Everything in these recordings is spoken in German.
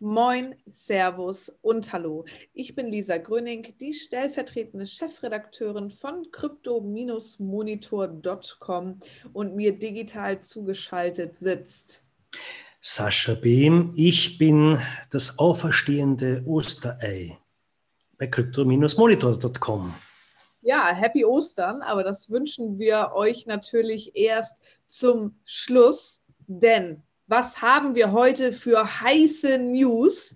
Moin, Servus und Hallo. Ich bin Lisa Gröning, die stellvertretende Chefredakteurin von crypto-monitor.com und mir digital zugeschaltet sitzt. Sascha Behm, ich bin das auferstehende Osterei bei crypto-monitor.com. Ja, Happy Ostern, aber das wünschen wir euch natürlich erst zum Schluss, denn was haben wir heute für heiße News?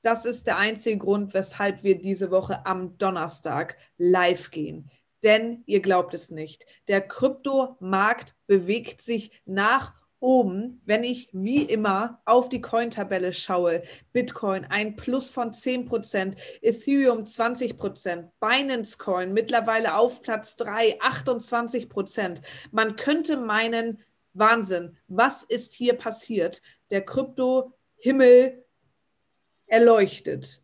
Das ist der einzige Grund, weshalb wir diese Woche am Donnerstag live gehen. Denn ihr glaubt es nicht, der Kryptomarkt bewegt sich nach oben, wenn ich wie immer auf die Coin-Tabelle schaue. Bitcoin ein Plus von 10%, Ethereum 20%, Binance Coin mittlerweile auf Platz 3, 28%. Man könnte meinen, Wahnsinn. Was ist hier passiert? Der Krypto-Himmel erleuchtet.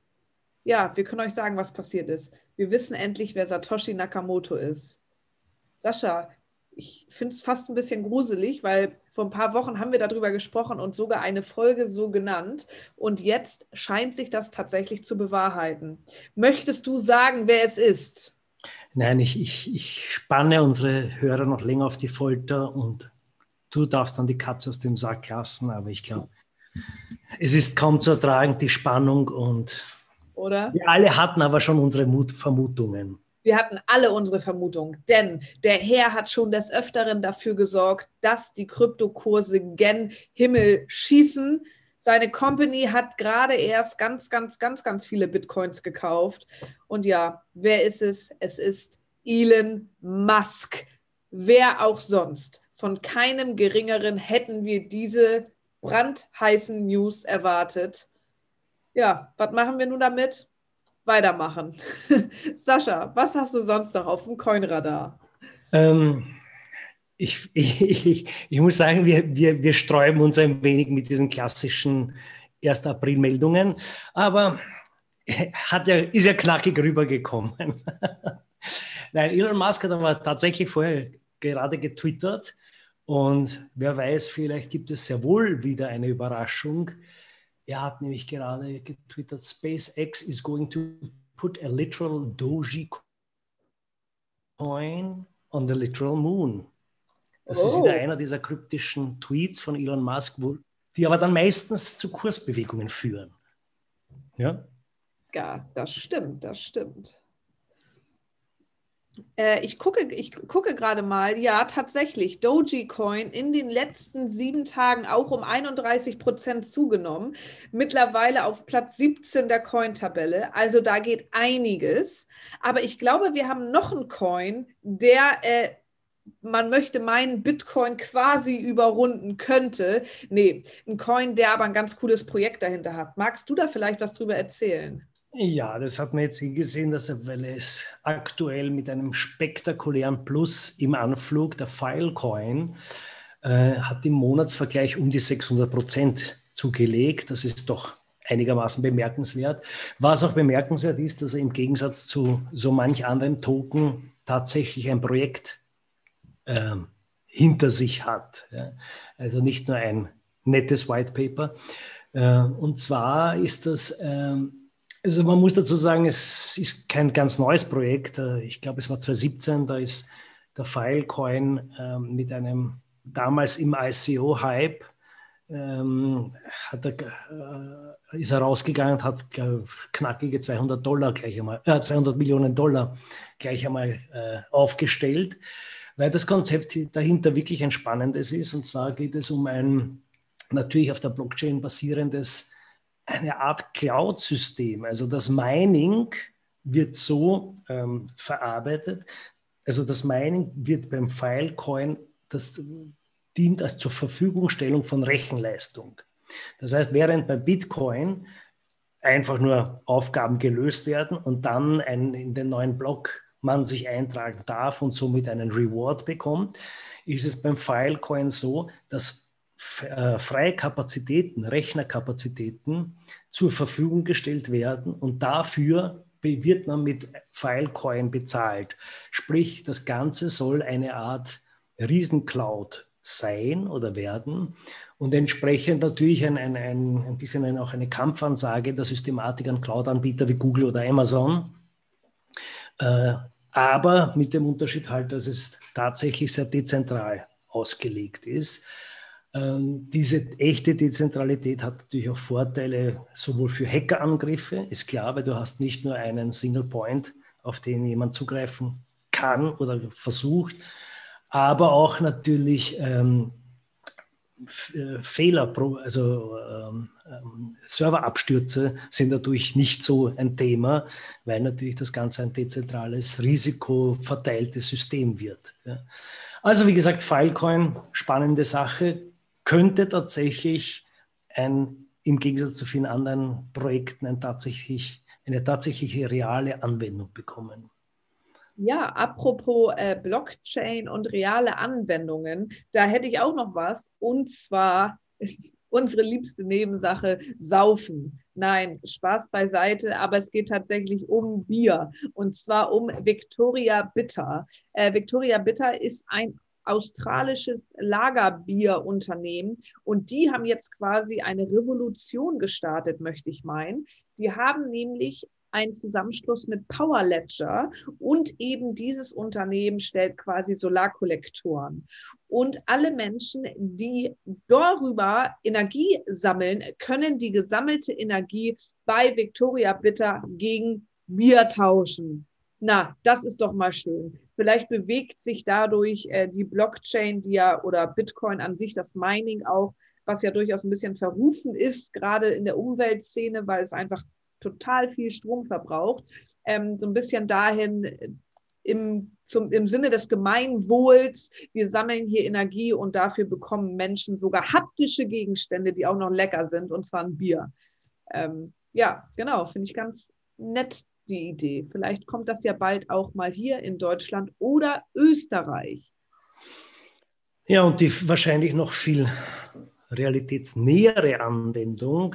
Ja, wir können euch sagen, was passiert ist. Wir wissen endlich, wer Satoshi Nakamoto ist. Sascha, ich finde es fast ein bisschen gruselig, weil vor ein paar Wochen haben wir darüber gesprochen und sogar eine Folge so genannt. Und jetzt scheint sich das tatsächlich zu bewahrheiten. Möchtest du sagen, wer es ist? Nein, ich, ich, ich spanne unsere Hörer noch länger auf die Folter und du darfst dann die Katze aus dem Sack lassen, aber ich glaube, es ist kaum zu ertragen, die Spannung und Oder? wir alle hatten aber schon unsere Mut Vermutungen. Wir hatten alle unsere Vermutungen, denn der Herr hat schon des Öfteren dafür gesorgt, dass die Kryptokurse gen Himmel schießen. Seine Company hat gerade erst ganz, ganz, ganz, ganz viele Bitcoins gekauft. Und ja, wer ist es? Es ist Elon Musk. Wer auch sonst von keinem geringeren hätten wir diese brandheißen News erwartet. Ja, was machen wir nun damit? Weitermachen. Sascha, was hast du sonst noch auf dem Coinradar? Ähm, ich, ich, ich, muss sagen, wir, wir, wir sträuben uns ein wenig mit diesen klassischen 1. April-Meldungen, aber hat ja, ist ja knackig rübergekommen. Nein, Elon Musk hat aber tatsächlich vorher gerade getwittert, und wer weiß, vielleicht gibt es sehr wohl wieder eine Überraschung. Er hat nämlich gerade getwittert, SpaceX is going to put a literal Doji coin on the literal moon. Das oh. ist wieder oh. einer dieser kryptischen Tweets von Elon Musk, wo, die aber dann meistens zu Kursbewegungen führen. Ja? Ja, das stimmt, das stimmt. Äh, ich gucke, ich gucke gerade mal, ja, tatsächlich, Dogecoin in den letzten sieben Tagen auch um 31 Prozent zugenommen. Mittlerweile auf Platz 17 der Coin-Tabelle. Also da geht einiges. Aber ich glaube, wir haben noch einen Coin, der äh, man möchte meinen, Bitcoin quasi überrunden könnte. Nee, ein Coin, der aber ein ganz cooles Projekt dahinter hat. Magst du da vielleicht was drüber erzählen? Ja, das hat man jetzt gesehen, dass er, weil es aktuell mit einem spektakulären Plus im Anflug, der Filecoin, äh, hat im Monatsvergleich um die 600 Prozent zugelegt. Das ist doch einigermaßen bemerkenswert. Was auch bemerkenswert ist, dass er im Gegensatz zu so manch anderem Token tatsächlich ein Projekt äh, hinter sich hat. Ja. Also nicht nur ein nettes White Paper. Äh, und zwar ist das ähm, also man muss dazu sagen, es ist kein ganz neues Projekt. Äh, ich glaube, es war 2017, da ist der Filecoin ähm, mit einem damals im ICO-Hype ähm, er, äh, ist er rausgegangen und hat knackige 200 Dollar gleich einmal, äh, 200 Millionen Dollar gleich einmal äh, aufgestellt, weil das Konzept dahinter wirklich ein spannendes ist. Und zwar geht es um ein natürlich auf der Blockchain basierendes eine Art Cloud-System. Also das Mining wird so ähm, verarbeitet, also das Mining wird beim Filecoin, das dient als zur Verfügungstellung von Rechenleistung. Das heißt, während bei Bitcoin einfach nur Aufgaben gelöst werden und dann ein, in den neuen Block man sich eintragen darf und somit einen Reward bekommt, ist es beim Filecoin so, dass freie Kapazitäten, Rechnerkapazitäten zur Verfügung gestellt werden und dafür wird man mit Filecoin bezahlt. Sprich, das Ganze soll eine Art Riesencloud sein oder werden. und entsprechend natürlich ein, ein, ein, ein bisschen ein, auch eine Kampfansage der Systematik an Cloud-Anbieter wie Google oder Amazon. Äh, aber mit dem Unterschied halt, dass es tatsächlich sehr dezentral ausgelegt ist. Ähm, diese echte Dezentralität hat natürlich auch Vorteile sowohl für Hackerangriffe, ist klar, weil du hast nicht nur einen Single Point, auf den jemand zugreifen kann oder versucht, aber auch natürlich ähm, äh, Fehler, also ähm, ähm, Serverabstürze sind dadurch nicht so ein Thema, weil natürlich das Ganze ein dezentrales, risikoverteiltes System wird. Ja. Also wie gesagt, Filecoin, spannende Sache, könnte tatsächlich ein, im Gegensatz zu vielen anderen Projekten ein tatsächlich, eine tatsächliche reale Anwendung bekommen. Ja, apropos äh, Blockchain und reale Anwendungen, da hätte ich auch noch was. Und zwar unsere liebste Nebensache, Saufen. Nein, Spaß beiseite, aber es geht tatsächlich um Bier. Und zwar um Victoria Bitter. Äh, Victoria Bitter ist ein australisches Lagerbierunternehmen und die haben jetzt quasi eine Revolution gestartet, möchte ich meinen. Die haben nämlich ein Zusammenschluss mit Power Ledger und eben dieses Unternehmen stellt quasi Solarkollektoren. Und alle Menschen, die darüber Energie sammeln, können die gesammelte Energie bei Victoria Bitter gegen Bier tauschen. Na, das ist doch mal schön. Vielleicht bewegt sich dadurch äh, die Blockchain, die ja oder Bitcoin an sich, das Mining auch, was ja durchaus ein bisschen verrufen ist, gerade in der Umweltszene, weil es einfach total viel Strom verbraucht, ähm, so ein bisschen dahin äh, im, zum, im Sinne des Gemeinwohls, wir sammeln hier Energie und dafür bekommen Menschen sogar haptische Gegenstände, die auch noch lecker sind, und zwar ein Bier. Ähm, ja, genau, finde ich ganz nett die Idee. Vielleicht kommt das ja bald auch mal hier in Deutschland oder Österreich. Ja, und die wahrscheinlich noch viel realitätsnähere Anwendung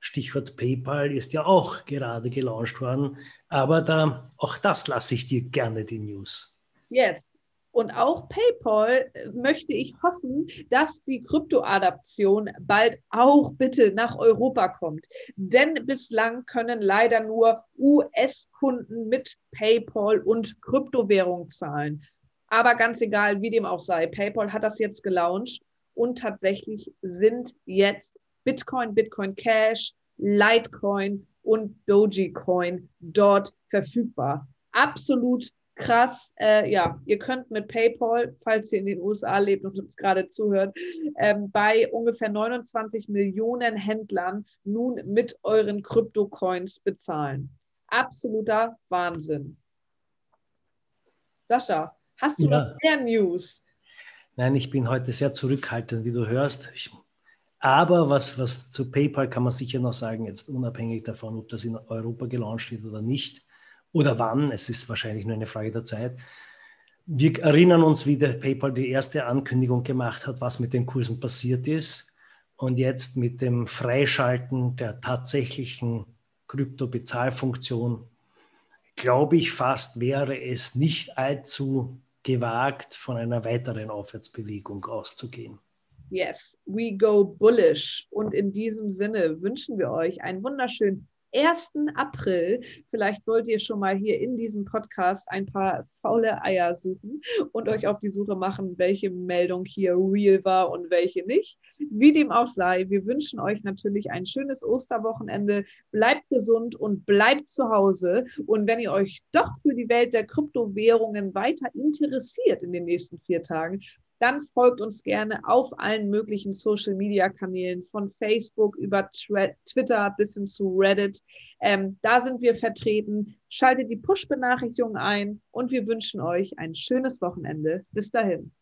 Stichwort PayPal ist ja auch gerade gelauncht worden. Aber da, auch das lasse ich dir gerne die News. Yes. Und auch PayPal äh, möchte ich hoffen, dass die Kryptoadaption bald auch bitte nach Europa kommt. Denn bislang können leider nur US-Kunden mit PayPal und Kryptowährung zahlen. Aber ganz egal, wie dem auch sei, PayPal hat das jetzt gelauncht und tatsächlich sind jetzt Bitcoin, Bitcoin Cash, Litecoin und Dogecoin dort verfügbar. Absolut krass. Äh, ja, ihr könnt mit PayPal, falls ihr in den USA lebt und uns gerade zuhört, ähm, bei ungefähr 29 Millionen Händlern nun mit euren Kryptocoins bezahlen. Absoluter Wahnsinn. Sascha, hast du ja. noch mehr News? Nein, ich bin heute sehr zurückhaltend, wie du hörst. Ich aber was, was zu PayPal kann man sicher noch sagen, jetzt unabhängig davon, ob das in Europa gelauncht wird oder nicht oder wann, es ist wahrscheinlich nur eine Frage der Zeit. Wir erinnern uns, wie der PayPal die erste Ankündigung gemacht hat, was mit den Kursen passiert ist. Und jetzt mit dem Freischalten der tatsächlichen Krypto-Bezahlfunktion, glaube ich fast, wäre es nicht allzu gewagt, von einer weiteren Aufwärtsbewegung auszugehen. Yes, we go bullish. Und in diesem Sinne wünschen wir euch einen wunderschönen 1. April. Vielleicht wollt ihr schon mal hier in diesem Podcast ein paar faule Eier suchen und euch auf die Suche machen, welche Meldung hier real war und welche nicht. Wie dem auch sei, wir wünschen euch natürlich ein schönes Osterwochenende. Bleibt gesund und bleibt zu Hause. Und wenn ihr euch doch für die Welt der Kryptowährungen weiter interessiert in den nächsten vier Tagen, dann folgt uns gerne auf allen möglichen Social-Media-Kanälen, von Facebook über Twitter bis hin zu Reddit. Ähm, da sind wir vertreten. Schaltet die Push-Benachrichtigungen ein und wir wünschen euch ein schönes Wochenende. Bis dahin.